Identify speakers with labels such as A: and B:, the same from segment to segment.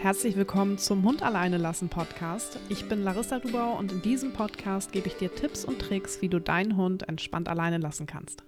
A: Herzlich willkommen zum Hund alleine lassen Podcast. Ich bin Larissa Dubau und in diesem Podcast gebe ich dir Tipps und Tricks, wie du deinen Hund entspannt alleine lassen kannst.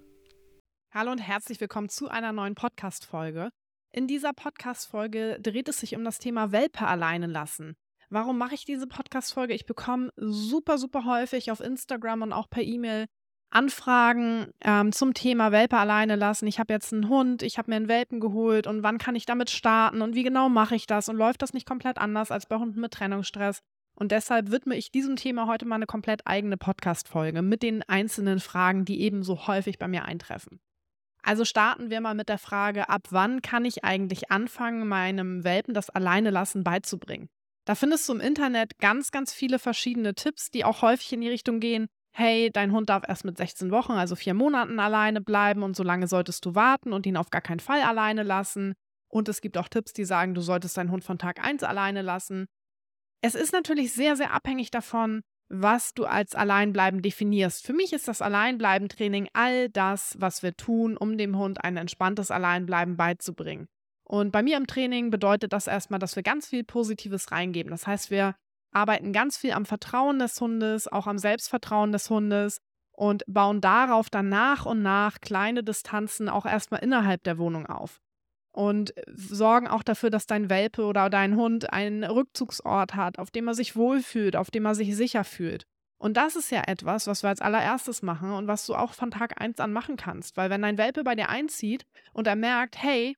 A: Hallo und herzlich willkommen zu einer neuen Podcast Folge. In dieser Podcast Folge dreht es sich um das Thema Welpe alleine lassen. Warum mache ich diese Podcast Folge? Ich bekomme super super häufig auf Instagram und auch per E-Mail Anfragen ähm, zum Thema Welpe alleine lassen. Ich habe jetzt einen Hund, ich habe mir einen Welpen geholt und wann kann ich damit starten und wie genau mache ich das und läuft das nicht komplett anders als bei Hunden mit Trennungsstress? Und deshalb widme ich diesem Thema heute mal eine komplett eigene Podcast-Folge mit den einzelnen Fragen, die eben so häufig bei mir eintreffen. Also starten wir mal mit der Frage, ab wann kann ich eigentlich anfangen, meinem Welpen das Alleine lassen beizubringen? Da findest du im Internet ganz, ganz viele verschiedene Tipps, die auch häufig in die Richtung gehen, hey, dein Hund darf erst mit 16 Wochen, also vier Monaten alleine bleiben und so lange solltest du warten und ihn auf gar keinen Fall alleine lassen. Und es gibt auch Tipps, die sagen, du solltest deinen Hund von Tag 1 alleine lassen. Es ist natürlich sehr, sehr abhängig davon, was du als Alleinbleiben definierst. Für mich ist das Alleinbleiben-Training all das, was wir tun, um dem Hund ein entspanntes Alleinbleiben beizubringen. Und bei mir im Training bedeutet das erstmal, dass wir ganz viel Positives reingeben. Das heißt, wir arbeiten ganz viel am Vertrauen des Hundes, auch am Selbstvertrauen des Hundes und bauen darauf dann nach und nach kleine Distanzen auch erstmal innerhalb der Wohnung auf. Und sorgen auch dafür, dass dein Welpe oder dein Hund einen Rückzugsort hat, auf dem er sich wohlfühlt, auf dem er sich sicher fühlt. Und das ist ja etwas, was wir als allererstes machen und was du auch von Tag 1 an machen kannst. Weil wenn dein Welpe bei dir einzieht und er merkt, hey,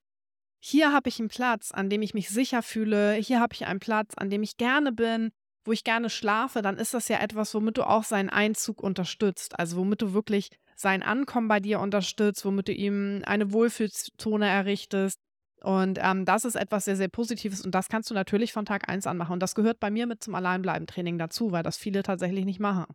A: hier habe ich einen Platz, an dem ich mich sicher fühle, hier habe ich einen Platz, an dem ich gerne bin, wo ich gerne schlafe, dann ist das ja etwas, womit du auch seinen Einzug unterstützt. Also womit du wirklich sein Ankommen bei dir unterstützt, womit du ihm eine Wohlfühlzone errichtest. Und ähm, das ist etwas sehr, sehr Positives und das kannst du natürlich von Tag 1 an machen. Und das gehört bei mir mit zum Alleinbleiben-Training dazu, weil das viele tatsächlich nicht machen.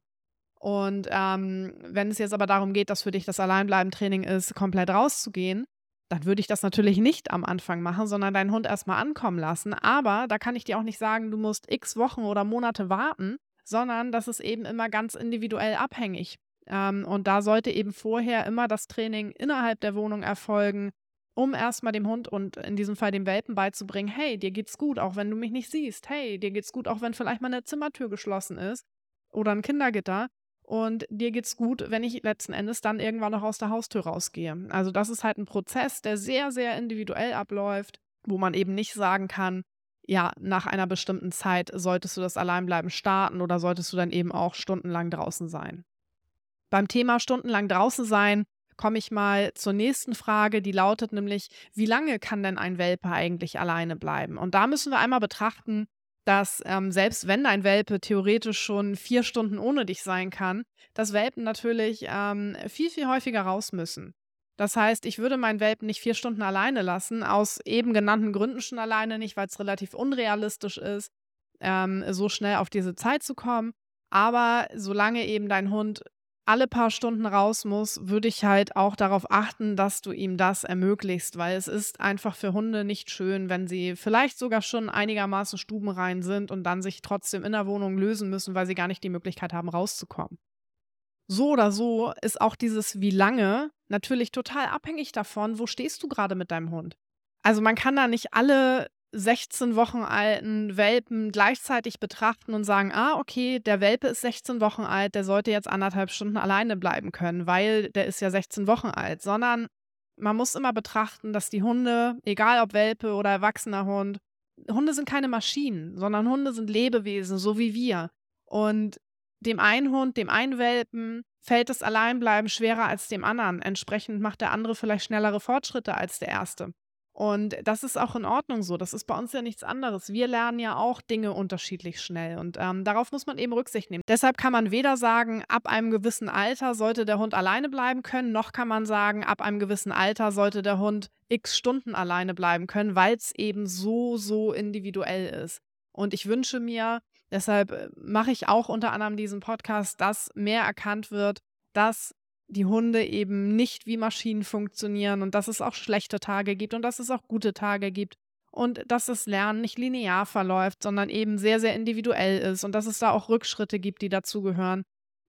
A: Und ähm, wenn es jetzt aber darum geht, dass für dich das Alleinbleiben-Training ist, komplett rauszugehen, dann würde ich das natürlich nicht am Anfang machen, sondern deinen Hund erstmal ankommen lassen. Aber da kann ich dir auch nicht sagen, du musst x Wochen oder Monate warten, sondern das ist eben immer ganz individuell abhängig. Ähm, und da sollte eben vorher immer das Training innerhalb der Wohnung erfolgen, um erstmal dem Hund und in diesem Fall dem Welpen beizubringen, hey, dir geht's gut, auch wenn du mich nicht siehst. Hey, dir geht's gut, auch wenn vielleicht mal eine Zimmertür geschlossen ist oder ein Kindergitter und dir geht's gut, wenn ich letzten Endes dann irgendwann noch aus der Haustür rausgehe. Also das ist halt ein Prozess, der sehr, sehr individuell abläuft, wo man eben nicht sagen kann, ja, nach einer bestimmten Zeit solltest du das Alleinbleiben starten oder solltest du dann eben auch stundenlang draußen sein. Beim Thema stundenlang draußen sein komme ich mal zur nächsten Frage, die lautet nämlich, wie lange kann denn ein Welpe eigentlich alleine bleiben? Und da müssen wir einmal betrachten, dass ähm, selbst wenn dein Welpe theoretisch schon vier Stunden ohne dich sein kann, dass Welpen natürlich ähm, viel, viel häufiger raus müssen. Das heißt, ich würde meinen Welpen nicht vier Stunden alleine lassen, aus eben genannten Gründen schon alleine nicht, weil es relativ unrealistisch ist, ähm, so schnell auf diese Zeit zu kommen. Aber solange eben dein Hund alle paar Stunden raus muss, würde ich halt auch darauf achten, dass du ihm das ermöglichst, weil es ist einfach für Hunde nicht schön, wenn sie vielleicht sogar schon einigermaßen stubenrein sind und dann sich trotzdem in der Wohnung lösen müssen, weil sie gar nicht die Möglichkeit haben, rauszukommen. So oder so ist auch dieses wie lange natürlich total abhängig davon, wo stehst du gerade mit deinem Hund. Also man kann da nicht alle 16 Wochen alten Welpen gleichzeitig betrachten und sagen, ah, okay, der Welpe ist 16 Wochen alt, der sollte jetzt anderthalb Stunden alleine bleiben können, weil der ist ja 16 Wochen alt, sondern man muss immer betrachten, dass die Hunde, egal ob Welpe oder erwachsener Hund, Hunde sind keine Maschinen, sondern Hunde sind Lebewesen, so wie wir. Und dem einen Hund, dem einen Welpen fällt das Alleinbleiben schwerer als dem anderen. Entsprechend macht der andere vielleicht schnellere Fortschritte als der erste. Und das ist auch in Ordnung so. Das ist bei uns ja nichts anderes. Wir lernen ja auch Dinge unterschiedlich schnell und ähm, darauf muss man eben Rücksicht nehmen. Deshalb kann man weder sagen, ab einem gewissen Alter sollte der Hund alleine bleiben können, noch kann man sagen, ab einem gewissen Alter sollte der Hund x Stunden alleine bleiben können, weil es eben so, so individuell ist. Und ich wünsche mir, deshalb äh, mache ich auch unter anderem diesen Podcast, dass mehr erkannt wird, dass die Hunde eben nicht wie Maschinen funktionieren und dass es auch schlechte Tage gibt und dass es auch gute Tage gibt und dass das Lernen nicht linear verläuft, sondern eben sehr, sehr individuell ist und dass es da auch Rückschritte gibt, die dazugehören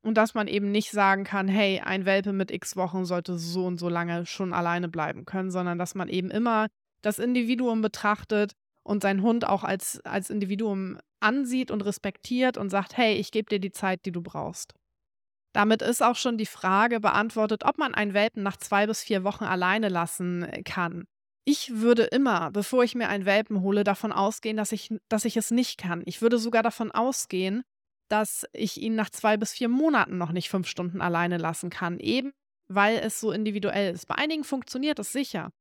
A: und dass man eben nicht sagen kann, hey, ein Welpe mit x Wochen sollte so und so lange schon alleine bleiben können, sondern dass man eben immer das Individuum betrachtet und seinen Hund auch als, als Individuum ansieht und respektiert und sagt, hey, ich gebe dir die Zeit, die du brauchst. Damit ist auch schon die Frage beantwortet, ob man einen Welpen nach zwei bis vier Wochen alleine lassen äh, kann. Ich würde immer, bevor ich mir einen Welpen hole, davon ausgehen, dass ich, dass ich es nicht kann. Ich würde sogar davon ausgehen, dass ich ihn nach zwei bis vier Monaten noch nicht fünf Stunden alleine lassen kann, eben weil es so individuell ist. Bei einigen funktioniert es sicher.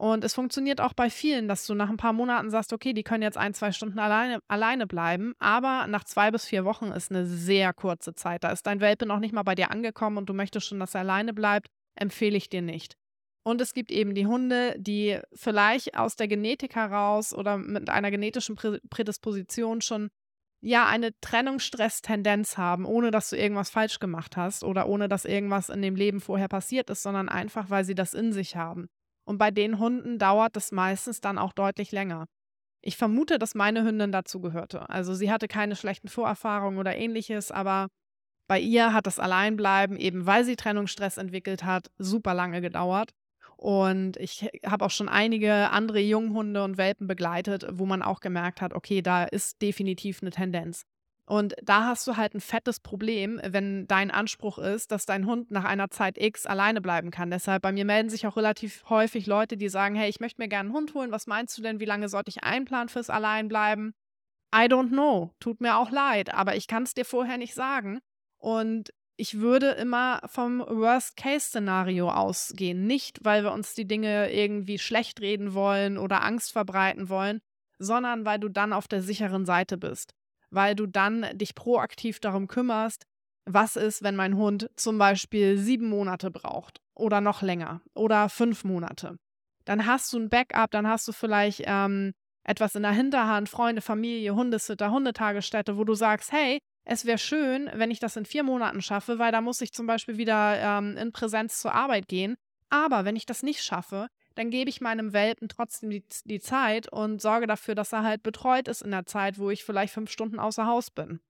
A: Und es funktioniert auch bei vielen, dass du nach ein paar Monaten sagst, okay, die können jetzt ein, zwei Stunden alleine, alleine bleiben, aber nach zwei bis vier Wochen ist eine sehr kurze Zeit. Da ist dein Welpe noch nicht mal bei dir angekommen und du möchtest schon, dass er alleine bleibt, empfehle ich dir nicht. Und es gibt eben die Hunde, die vielleicht aus der Genetik heraus oder mit einer genetischen Prädisposition schon ja eine Trennungsstress-Tendenz haben, ohne dass du irgendwas falsch gemacht hast oder ohne dass irgendwas in dem Leben vorher passiert ist, sondern einfach, weil sie das in sich haben. Und bei den Hunden dauert es meistens dann auch deutlich länger. Ich vermute, dass meine Hündin dazu gehörte. Also sie hatte keine schlechten Vorerfahrungen oder ähnliches, aber bei ihr hat das Alleinbleiben, eben weil sie Trennungsstress entwickelt hat, super lange gedauert. Und ich habe auch schon einige andere Junghunde und Welpen begleitet, wo man auch gemerkt hat, okay, da ist definitiv eine Tendenz. Und da hast du halt ein fettes Problem, wenn dein Anspruch ist, dass dein Hund nach einer Zeit X alleine bleiben kann. Deshalb bei mir melden sich auch relativ häufig Leute, die sagen, hey, ich möchte mir gerne einen Hund holen. Was meinst du denn, wie lange sollte ich einplanen fürs Alleinbleiben? I don't know. Tut mir auch leid, aber ich kann es dir vorher nicht sagen. Und ich würde immer vom Worst-Case-Szenario ausgehen. Nicht, weil wir uns die Dinge irgendwie schlecht reden wollen oder Angst verbreiten wollen, sondern weil du dann auf der sicheren Seite bist weil du dann dich proaktiv darum kümmerst, was ist, wenn mein Hund zum Beispiel sieben Monate braucht oder noch länger oder fünf Monate. Dann hast du ein Backup, dann hast du vielleicht ähm, etwas in der Hinterhand, Freunde, Familie, Hundesitter, Hundetagesstätte, wo du sagst, hey, es wäre schön, wenn ich das in vier Monaten schaffe, weil da muss ich zum Beispiel wieder ähm, in Präsenz zur Arbeit gehen. Aber wenn ich das nicht schaffe, dann gebe ich meinem Welpen trotzdem die, die Zeit und sorge dafür, dass er halt betreut ist in der Zeit, wo ich vielleicht fünf Stunden außer Haus bin.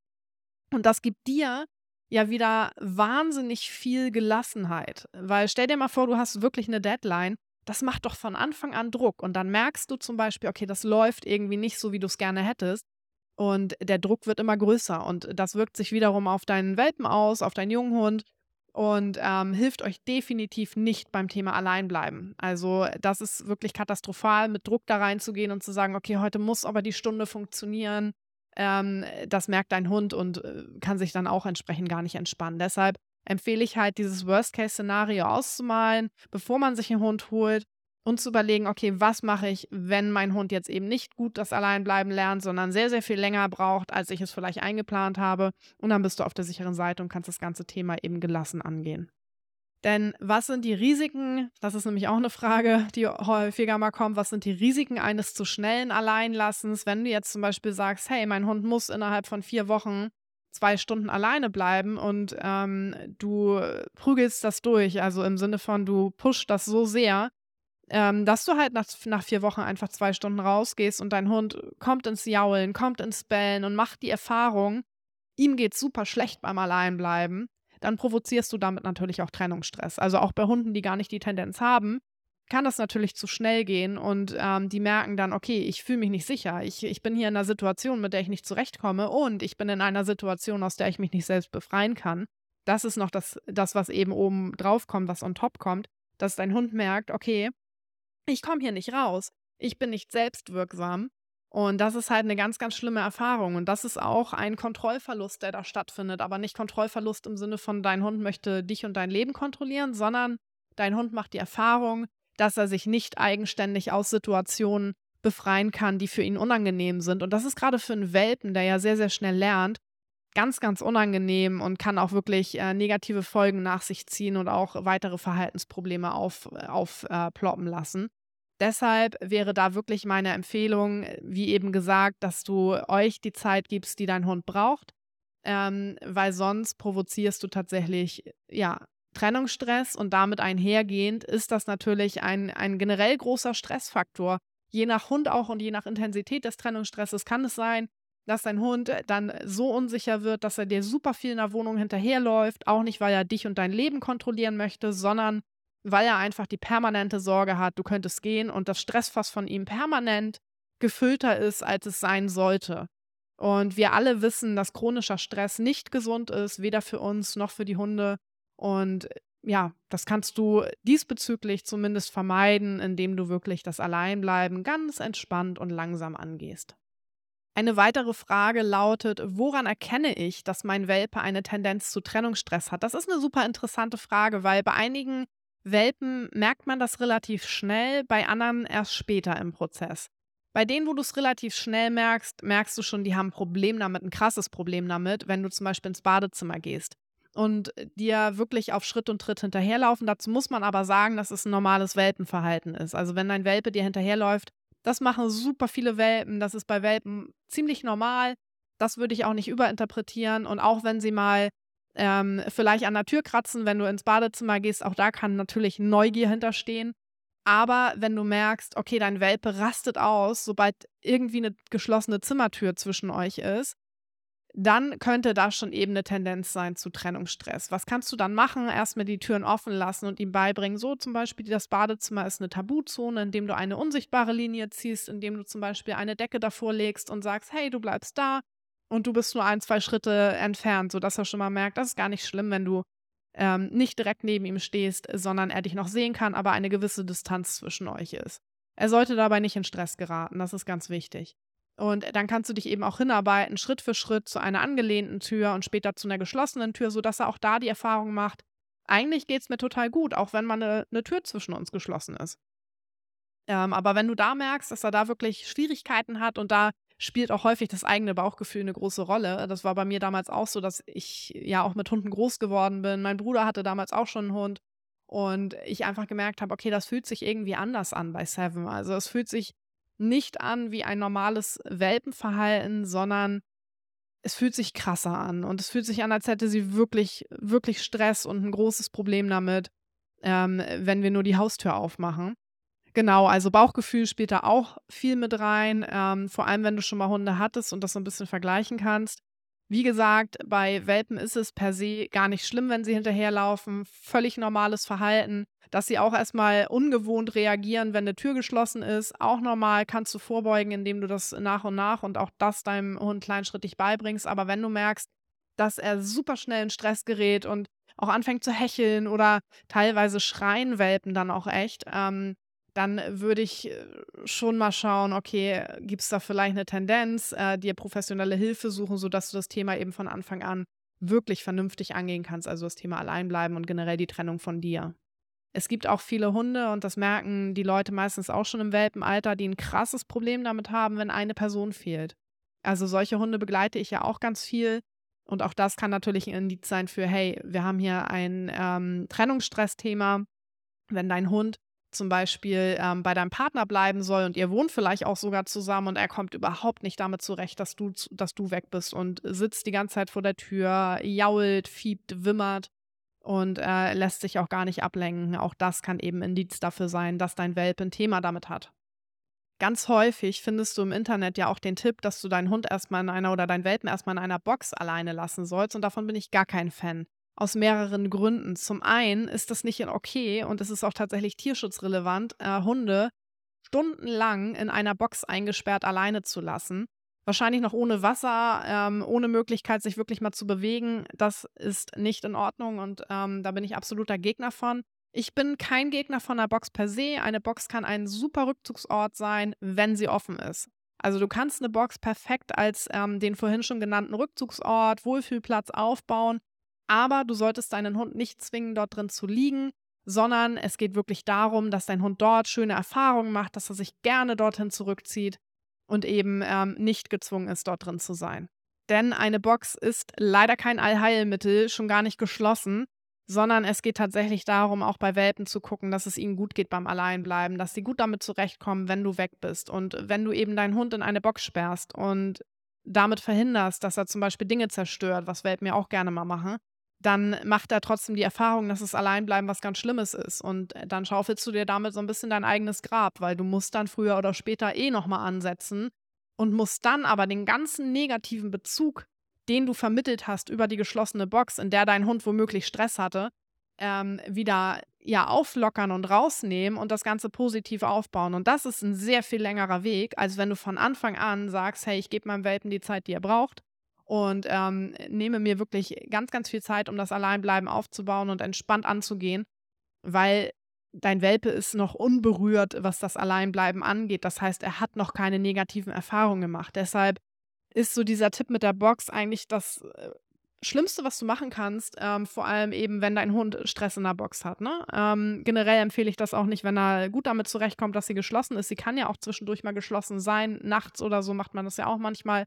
A: Und das gibt dir ja wieder wahnsinnig viel Gelassenheit. Weil stell dir mal vor, du hast wirklich eine Deadline. Das macht doch von Anfang an Druck. Und dann merkst du zum Beispiel, okay, das läuft irgendwie nicht so, wie du es gerne hättest. Und der Druck wird immer größer. Und das wirkt sich wiederum auf deinen Welpen aus, auf deinen Junghund und ähm, hilft euch definitiv nicht beim Thema Alleinbleiben. Also das ist wirklich katastrophal, mit Druck da reinzugehen und zu sagen, okay, heute muss aber die Stunde funktionieren. Ähm, das merkt dein Hund und äh, kann sich dann auch entsprechend gar nicht entspannen. Deshalb empfehle ich halt, dieses Worst-Case-Szenario auszumalen, bevor man sich einen Hund holt und zu überlegen, okay, was mache ich, wenn mein Hund jetzt eben nicht gut das Alleinbleiben lernt, sondern sehr, sehr viel länger braucht, als ich es vielleicht eingeplant habe. Und dann bist du auf der sicheren Seite und kannst das ganze Thema eben gelassen angehen. Denn was sind die Risiken? Das ist nämlich auch eine Frage, die häufiger mal kommt. Was sind die Risiken eines zu schnellen Alleinlassens, wenn du jetzt zum Beispiel sagst, hey, mein Hund muss innerhalb von vier Wochen zwei Stunden alleine bleiben und ähm, du prügelst das durch, also im Sinne von du pusht das so sehr, ähm, dass du halt nach, nach vier Wochen einfach zwei Stunden rausgehst und dein Hund kommt ins Jaulen, kommt ins Bellen und macht die Erfahrung, ihm geht super schlecht beim Alleinbleiben, dann provozierst du damit natürlich auch Trennungsstress. Also auch bei Hunden, die gar nicht die Tendenz haben, kann das natürlich zu schnell gehen und ähm, die merken dann, okay, ich fühle mich nicht sicher. Ich, ich bin hier in einer Situation, mit der ich nicht zurechtkomme und ich bin in einer Situation, aus der ich mich nicht selbst befreien kann. Das ist noch das, das was eben oben drauf kommt, was on top kommt, dass dein Hund merkt, okay, ich komme hier nicht raus. Ich bin nicht selbstwirksam. Und das ist halt eine ganz, ganz schlimme Erfahrung. Und das ist auch ein Kontrollverlust, der da stattfindet. Aber nicht Kontrollverlust im Sinne von, dein Hund möchte dich und dein Leben kontrollieren, sondern dein Hund macht die Erfahrung, dass er sich nicht eigenständig aus Situationen befreien kann, die für ihn unangenehm sind. Und das ist gerade für einen Welpen, der ja sehr, sehr schnell lernt, ganz, ganz unangenehm und kann auch wirklich äh, negative Folgen nach sich ziehen und auch weitere Verhaltensprobleme aufploppen auf, äh, lassen. Deshalb wäre da wirklich meine Empfehlung, wie eben gesagt, dass du euch die Zeit gibst, die dein Hund braucht, ähm, weil sonst provozierst du tatsächlich ja Trennungsstress und damit einhergehend ist das natürlich ein, ein generell großer Stressfaktor. Je nach Hund auch und je nach Intensität des Trennungsstresses kann es sein, dass dein Hund dann so unsicher wird, dass er dir super viel in der Wohnung hinterherläuft, auch nicht, weil er dich und dein Leben kontrollieren möchte, sondern weil er einfach die permanente Sorge hat, du könntest gehen und das Stressfass von ihm permanent gefüllter ist, als es sein sollte. Und wir alle wissen, dass chronischer Stress nicht gesund ist, weder für uns noch für die Hunde. Und ja, das kannst du diesbezüglich zumindest vermeiden, indem du wirklich das Alleinbleiben ganz entspannt und langsam angehst. Eine weitere Frage lautet, woran erkenne ich, dass mein Welpe eine Tendenz zu Trennungsstress hat? Das ist eine super interessante Frage, weil bei einigen Welpen merkt man das relativ schnell, bei anderen erst später im Prozess. Bei denen, wo du es relativ schnell merkst, merkst du schon, die haben ein Problem damit, ein krasses Problem damit, wenn du zum Beispiel ins Badezimmer gehst und dir wirklich auf Schritt und Tritt hinterherlaufen. Dazu muss man aber sagen, dass es ein normales Welpenverhalten ist. Also wenn dein Welpe dir hinterherläuft, das machen super viele Welpen. Das ist bei Welpen ziemlich normal. Das würde ich auch nicht überinterpretieren. Und auch wenn sie mal ähm, vielleicht an der Tür kratzen, wenn du ins Badezimmer gehst, auch da kann natürlich Neugier hinterstehen. Aber wenn du merkst, okay, dein Welpe rastet aus, sobald irgendwie eine geschlossene Zimmertür zwischen euch ist, dann könnte das schon eben eine Tendenz sein zu Trennungsstress. Was kannst du dann machen? Erstmal die Türen offen lassen und ihm beibringen, so zum Beispiel, das Badezimmer ist eine Tabuzone, indem du eine unsichtbare Linie ziehst, indem du zum Beispiel eine Decke davor legst und sagst, hey, du bleibst da und du bist nur ein, zwei Schritte entfernt, sodass er schon mal merkt, das ist gar nicht schlimm, wenn du ähm, nicht direkt neben ihm stehst, sondern er dich noch sehen kann, aber eine gewisse Distanz zwischen euch ist. Er sollte dabei nicht in Stress geraten, das ist ganz wichtig. Und dann kannst du dich eben auch hinarbeiten, Schritt für Schritt zu einer angelehnten Tür und später zu einer geschlossenen Tür, sodass er auch da die Erfahrung macht, eigentlich geht es mir total gut, auch wenn mal eine, eine Tür zwischen uns geschlossen ist. Ähm, aber wenn du da merkst, dass er da wirklich Schwierigkeiten hat und da spielt auch häufig das eigene Bauchgefühl eine große Rolle. Das war bei mir damals auch so, dass ich ja auch mit Hunden groß geworden bin. Mein Bruder hatte damals auch schon einen Hund und ich einfach gemerkt habe, okay, das fühlt sich irgendwie anders an bei Seven. Also es fühlt sich nicht an wie ein normales Welpenverhalten, sondern es fühlt sich krasser an. Und es fühlt sich an, als hätte sie wirklich, wirklich Stress und ein großes Problem damit, ähm, wenn wir nur die Haustür aufmachen. Genau, also Bauchgefühl spielt da auch viel mit rein, ähm, vor allem wenn du schon mal Hunde hattest und das so ein bisschen vergleichen kannst. Wie gesagt, bei Welpen ist es per se gar nicht schlimm, wenn sie hinterherlaufen. Völlig normales Verhalten dass sie auch erstmal ungewohnt reagieren, wenn eine Tür geschlossen ist. Auch normal kannst du vorbeugen, indem du das nach und nach und auch das deinem Hund kleinschrittig beibringst. Aber wenn du merkst, dass er super schnell in Stress gerät und auch anfängt zu hecheln oder teilweise schreien Welpen dann auch echt, ähm, dann würde ich äh, schon mal schauen, okay, gibt es da vielleicht eine Tendenz, äh, dir professionelle Hilfe suchen, sodass du das Thema eben von Anfang an wirklich vernünftig angehen kannst, also das Thema Alleinbleiben und generell die Trennung von dir. Es gibt auch viele Hunde und das merken die Leute meistens auch schon im Welpenalter, die ein krasses Problem damit haben, wenn eine Person fehlt. Also solche Hunde begleite ich ja auch ganz viel. Und auch das kann natürlich ein Indiz sein für, hey, wir haben hier ein ähm, Trennungsstressthema. Wenn dein Hund zum Beispiel ähm, bei deinem Partner bleiben soll und ihr wohnt vielleicht auch sogar zusammen und er kommt überhaupt nicht damit zurecht, dass du, dass du weg bist und sitzt die ganze Zeit vor der Tür, jault, fiebt, wimmert, und äh, lässt sich auch gar nicht ablenken. Auch das kann eben Indiz dafür sein, dass dein Welpe ein Thema damit hat. Ganz häufig findest du im Internet ja auch den Tipp, dass du deinen Hund erstmal in einer oder deinen Welpen erstmal in einer Box alleine lassen sollst. Und davon bin ich gar kein Fan. Aus mehreren Gründen. Zum einen ist das nicht okay und es ist auch tatsächlich tierschutzrelevant, äh, Hunde stundenlang in einer Box eingesperrt alleine zu lassen. Wahrscheinlich noch ohne Wasser, ähm, ohne Möglichkeit, sich wirklich mal zu bewegen. Das ist nicht in Ordnung und ähm, da bin ich absoluter Gegner von. Ich bin kein Gegner von einer Box per se. Eine Box kann ein super Rückzugsort sein, wenn sie offen ist. Also du kannst eine Box perfekt als ähm, den vorhin schon genannten Rückzugsort, Wohlfühlplatz aufbauen, aber du solltest deinen Hund nicht zwingen, dort drin zu liegen, sondern es geht wirklich darum, dass dein Hund dort schöne Erfahrungen macht, dass er sich gerne dorthin zurückzieht und eben ähm, nicht gezwungen ist, dort drin zu sein. Denn eine Box ist leider kein Allheilmittel, schon gar nicht geschlossen, sondern es geht tatsächlich darum, auch bei Welpen zu gucken, dass es ihnen gut geht beim Alleinbleiben, dass sie gut damit zurechtkommen, wenn du weg bist. Und wenn du eben deinen Hund in eine Box sperrst und damit verhinderst, dass er zum Beispiel Dinge zerstört, was Welpen ja auch gerne mal machen, dann macht er trotzdem die Erfahrung, dass es Alleinbleiben was ganz Schlimmes ist. Und äh, dann schaufelst du dir damit so ein bisschen dein eigenes Grab, weil du musst dann früher oder später eh nochmal ansetzen und musst dann aber den ganzen negativen Bezug, den du vermittelt hast über die geschlossene Box, in der dein Hund womöglich Stress hatte, ähm, wieder ja auflockern und rausnehmen und das Ganze positiv aufbauen. Und das ist ein sehr viel längerer Weg, als wenn du von Anfang an sagst, hey, ich gebe meinem Welpen die Zeit, die er braucht und ähm, nehme mir wirklich ganz, ganz viel Zeit, um das Alleinbleiben aufzubauen und entspannt anzugehen, weil dein Welpe ist noch unberührt, was das Alleinbleiben angeht. Das heißt, er hat noch keine negativen Erfahrungen gemacht. Deshalb ist so dieser Tipp mit der Box eigentlich das äh, Schlimmste, was du machen kannst, ähm, vor allem eben, wenn dein Hund Stress in der Box hat. Ne? Ähm, generell empfehle ich das auch nicht, wenn er gut damit zurechtkommt, dass sie geschlossen ist. Sie kann ja auch zwischendurch mal geschlossen sein. Nachts oder so macht man das ja auch manchmal.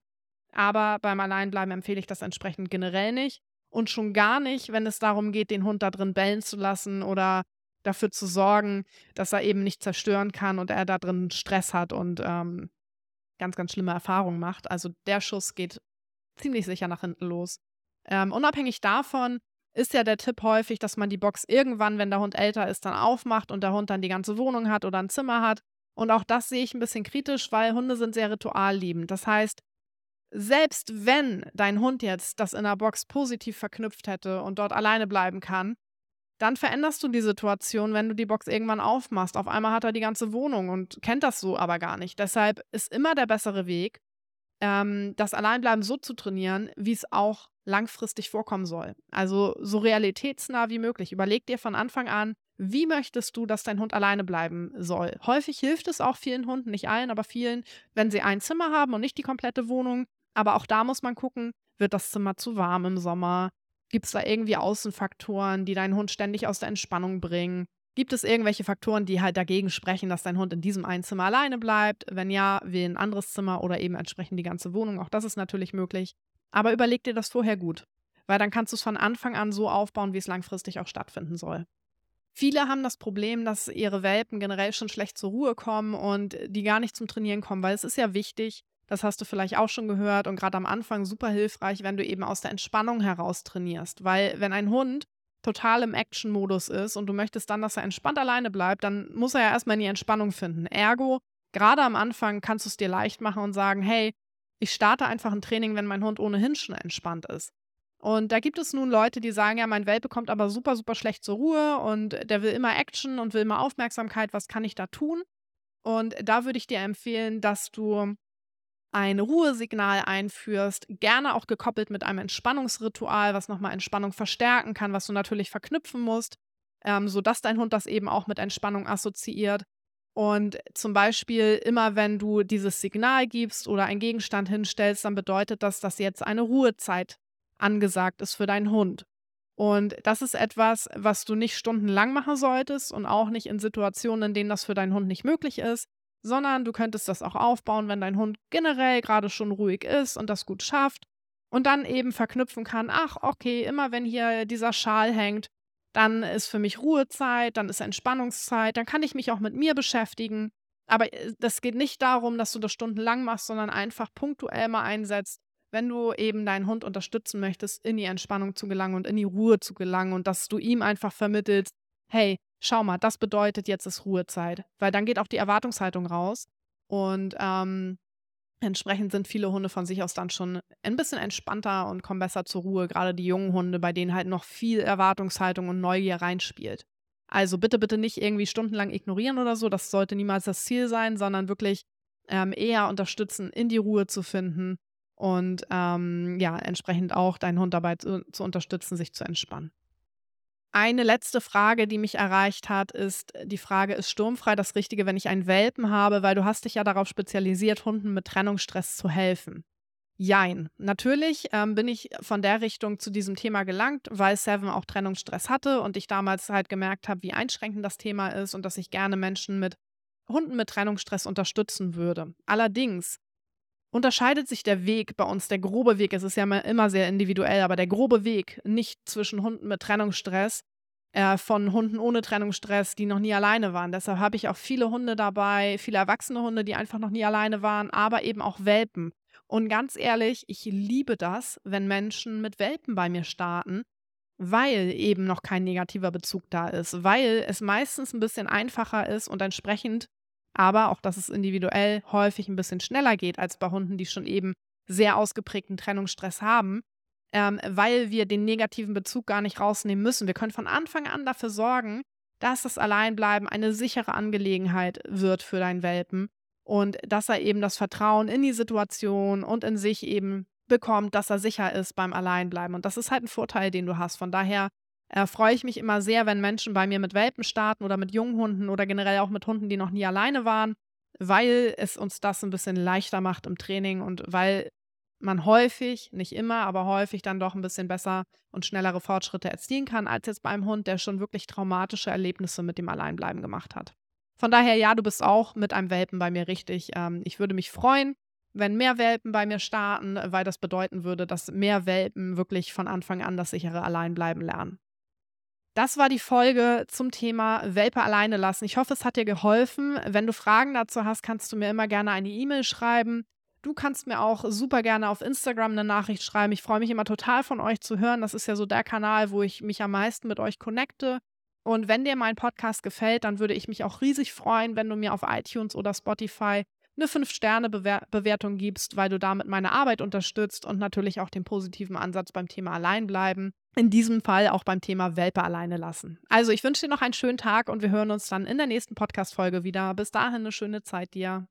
A: Aber beim Alleinbleiben empfehle ich das entsprechend generell nicht. Und schon gar nicht, wenn es darum geht, den Hund da drin bellen zu lassen oder dafür zu sorgen, dass er eben nicht zerstören kann und er da drin Stress hat und ähm, ganz, ganz schlimme Erfahrungen macht. Also der Schuss geht ziemlich sicher nach hinten los. Ähm, unabhängig davon ist ja der Tipp häufig, dass man die Box irgendwann, wenn der Hund älter ist, dann aufmacht und der Hund dann die ganze Wohnung hat oder ein Zimmer hat. Und auch das sehe ich ein bisschen kritisch, weil Hunde sind sehr ritualliebend. Das heißt, selbst wenn dein Hund jetzt das in der Box positiv verknüpft hätte und dort alleine bleiben kann, dann veränderst du die Situation, wenn du die Box irgendwann aufmachst. Auf einmal hat er die ganze Wohnung und kennt das so aber gar nicht. Deshalb ist immer der bessere Weg, ähm, das Alleinbleiben so zu trainieren, wie es auch langfristig vorkommen soll. Also so realitätsnah wie möglich. Überleg dir von Anfang an, wie möchtest du, dass dein Hund alleine bleiben soll? Häufig hilft es auch vielen Hunden, nicht allen, aber vielen, wenn sie ein Zimmer haben und nicht die komplette Wohnung. Aber auch da muss man gucken, wird das Zimmer zu warm im Sommer? Gibt es da irgendwie Außenfaktoren, die deinen Hund ständig aus der Entspannung bringen? Gibt es irgendwelche Faktoren, die halt dagegen sprechen, dass dein Hund in diesem einen Zimmer alleine bleibt? Wenn ja, wähl ein anderes Zimmer oder eben entsprechend die ganze Wohnung. Auch das ist natürlich möglich. Aber überleg dir das vorher gut, weil dann kannst du es von Anfang an so aufbauen, wie es langfristig auch stattfinden soll. Viele haben das Problem, dass ihre Welpen generell schon schlecht zur Ruhe kommen und die gar nicht zum Trainieren kommen, weil es ist ja wichtig, das hast du vielleicht auch schon gehört und gerade am Anfang super hilfreich, wenn du eben aus der Entspannung heraus trainierst, weil wenn ein Hund total im Action-Modus ist und du möchtest dann, dass er entspannt alleine bleibt, dann muss er ja erstmal in die Entspannung finden. Ergo, gerade am Anfang kannst du es dir leicht machen und sagen, hey, ich starte einfach ein Training, wenn mein Hund ohnehin schon entspannt ist. Und da gibt es nun Leute, die sagen, ja, mein Welpe kommt aber super, super schlecht zur Ruhe und der will immer Action und will immer Aufmerksamkeit. Was kann ich da tun? Und da würde ich dir empfehlen, dass du ein Ruhesignal einführst, gerne auch gekoppelt mit einem Entspannungsritual, was nochmal Entspannung verstärken kann, was du natürlich verknüpfen musst, ähm, sodass dein Hund das eben auch mit Entspannung assoziiert. Und zum Beispiel immer, wenn du dieses Signal gibst oder einen Gegenstand hinstellst, dann bedeutet das, dass jetzt eine Ruhezeit angesagt ist für deinen Hund. Und das ist etwas, was du nicht stundenlang machen solltest und auch nicht in Situationen, in denen das für deinen Hund nicht möglich ist, sondern du könntest das auch aufbauen, wenn dein Hund generell gerade schon ruhig ist und das gut schafft und dann eben verknüpfen kann, ach, okay, immer wenn hier dieser Schal hängt, dann ist für mich Ruhezeit, dann ist Entspannungszeit, dann kann ich mich auch mit mir beschäftigen. Aber äh, das geht nicht darum, dass du das stundenlang machst, sondern einfach punktuell mal einsetzt, wenn du eben deinen Hund unterstützen möchtest, in die Entspannung zu gelangen und in die Ruhe zu gelangen und dass du ihm einfach vermittelst, hey, schau mal, das bedeutet jetzt ist Ruhezeit, weil dann geht auch die Erwartungshaltung raus und ähm, Entsprechend sind viele Hunde von sich aus dann schon ein bisschen entspannter und kommen besser zur Ruhe, gerade die jungen Hunde, bei denen halt noch viel Erwartungshaltung und Neugier reinspielt. Also bitte, bitte nicht irgendwie stundenlang ignorieren oder so, das sollte niemals das Ziel sein, sondern wirklich ähm, eher unterstützen, in die Ruhe zu finden und ähm, ja, entsprechend auch deinen Hund dabei zu, zu unterstützen, sich zu entspannen. Eine letzte Frage, die mich erreicht hat, ist die Frage, ist sturmfrei das Richtige, wenn ich einen Welpen habe? Weil du hast dich ja darauf spezialisiert, Hunden mit Trennungsstress zu helfen. Jein. Natürlich ähm, bin ich von der Richtung zu diesem Thema gelangt, weil Seven auch Trennungsstress hatte und ich damals halt gemerkt habe, wie einschränkend das Thema ist und dass ich gerne Menschen mit Hunden mit Trennungsstress unterstützen würde. Allerdings unterscheidet sich der Weg bei uns, der grobe Weg, es ist ja immer sehr individuell, aber der grobe Weg nicht zwischen Hunden mit Trennungsstress äh, von Hunden ohne Trennungsstress, die noch nie alleine waren. Deshalb habe ich auch viele Hunde dabei, viele erwachsene Hunde, die einfach noch nie alleine waren, aber eben auch Welpen. Und ganz ehrlich, ich liebe das, wenn Menschen mit Welpen bei mir starten, weil eben noch kein negativer Bezug da ist, weil es meistens ein bisschen einfacher ist und entsprechend aber auch, dass es individuell häufig ein bisschen schneller geht als bei Hunden, die schon eben sehr ausgeprägten Trennungsstress haben. ähm, weil wir den negativen Bezug gar nicht rausnehmen müssen. Wir können von Anfang an dafür sorgen, dass das Alleinbleiben eine sichere Angelegenheit wird für deinen Welpen und dass er eben das Vertrauen in die Situation und in sich eben bekommt, dass er sicher ist beim Alleinbleiben. Und das ist halt ein Vorteil, den du hast. Von daher äh, freue ich mich immer sehr, wenn Menschen bei mir mit Welpen starten oder mit jungen Hunden oder generell auch mit Hunden, die noch nie alleine waren, weil es uns das ein bisschen leichter macht im Training und weil man häufig, nicht immer, aber häufig dann doch ein bisschen besser und schnellere Fortschritte erzielen kann, als jetzt beim Hund, der schon wirklich traumatische Erlebnisse mit dem Alleinbleiben gemacht hat. Von daher, ja, du bist auch mit einem Welpen bei mir richtig. Ähm, ich würde mich freuen, wenn mehr Welpen bei mir starten, weil das bedeuten würde, dass mehr Welpen wirklich von Anfang an das sichere Alleinbleiben lernen. Das war die Folge zum Thema Welpe alleine lassen. Ich hoffe, es hat dir geholfen. Wenn du Fragen dazu hast, kannst du mir immer gerne eine E-Mail schreiben. Du kannst mir auch super gerne auf Instagram eine Nachricht schreiben. Ich freue mich immer total von euch zu hören. Das ist ja so der Kanal, wo ich mich am meisten mit euch connecte. Und wenn dir mein Podcast gefällt, dann würde ich mich auch riesig freuen, wenn du mir auf iTunes oder Spotify eine 5-Sterne-Bewertung gibst, weil du damit meine Arbeit unterstützt und natürlich auch den positiven Ansatz beim Thema Alleinbleiben. In diesem Fall auch beim Thema Welpe alleine lassen. Also ich wünsche dir noch einen schönen Tag und wir hören uns dann in der nächsten Podcast-Folge wieder. Bis dahin eine schöne Zeit dir.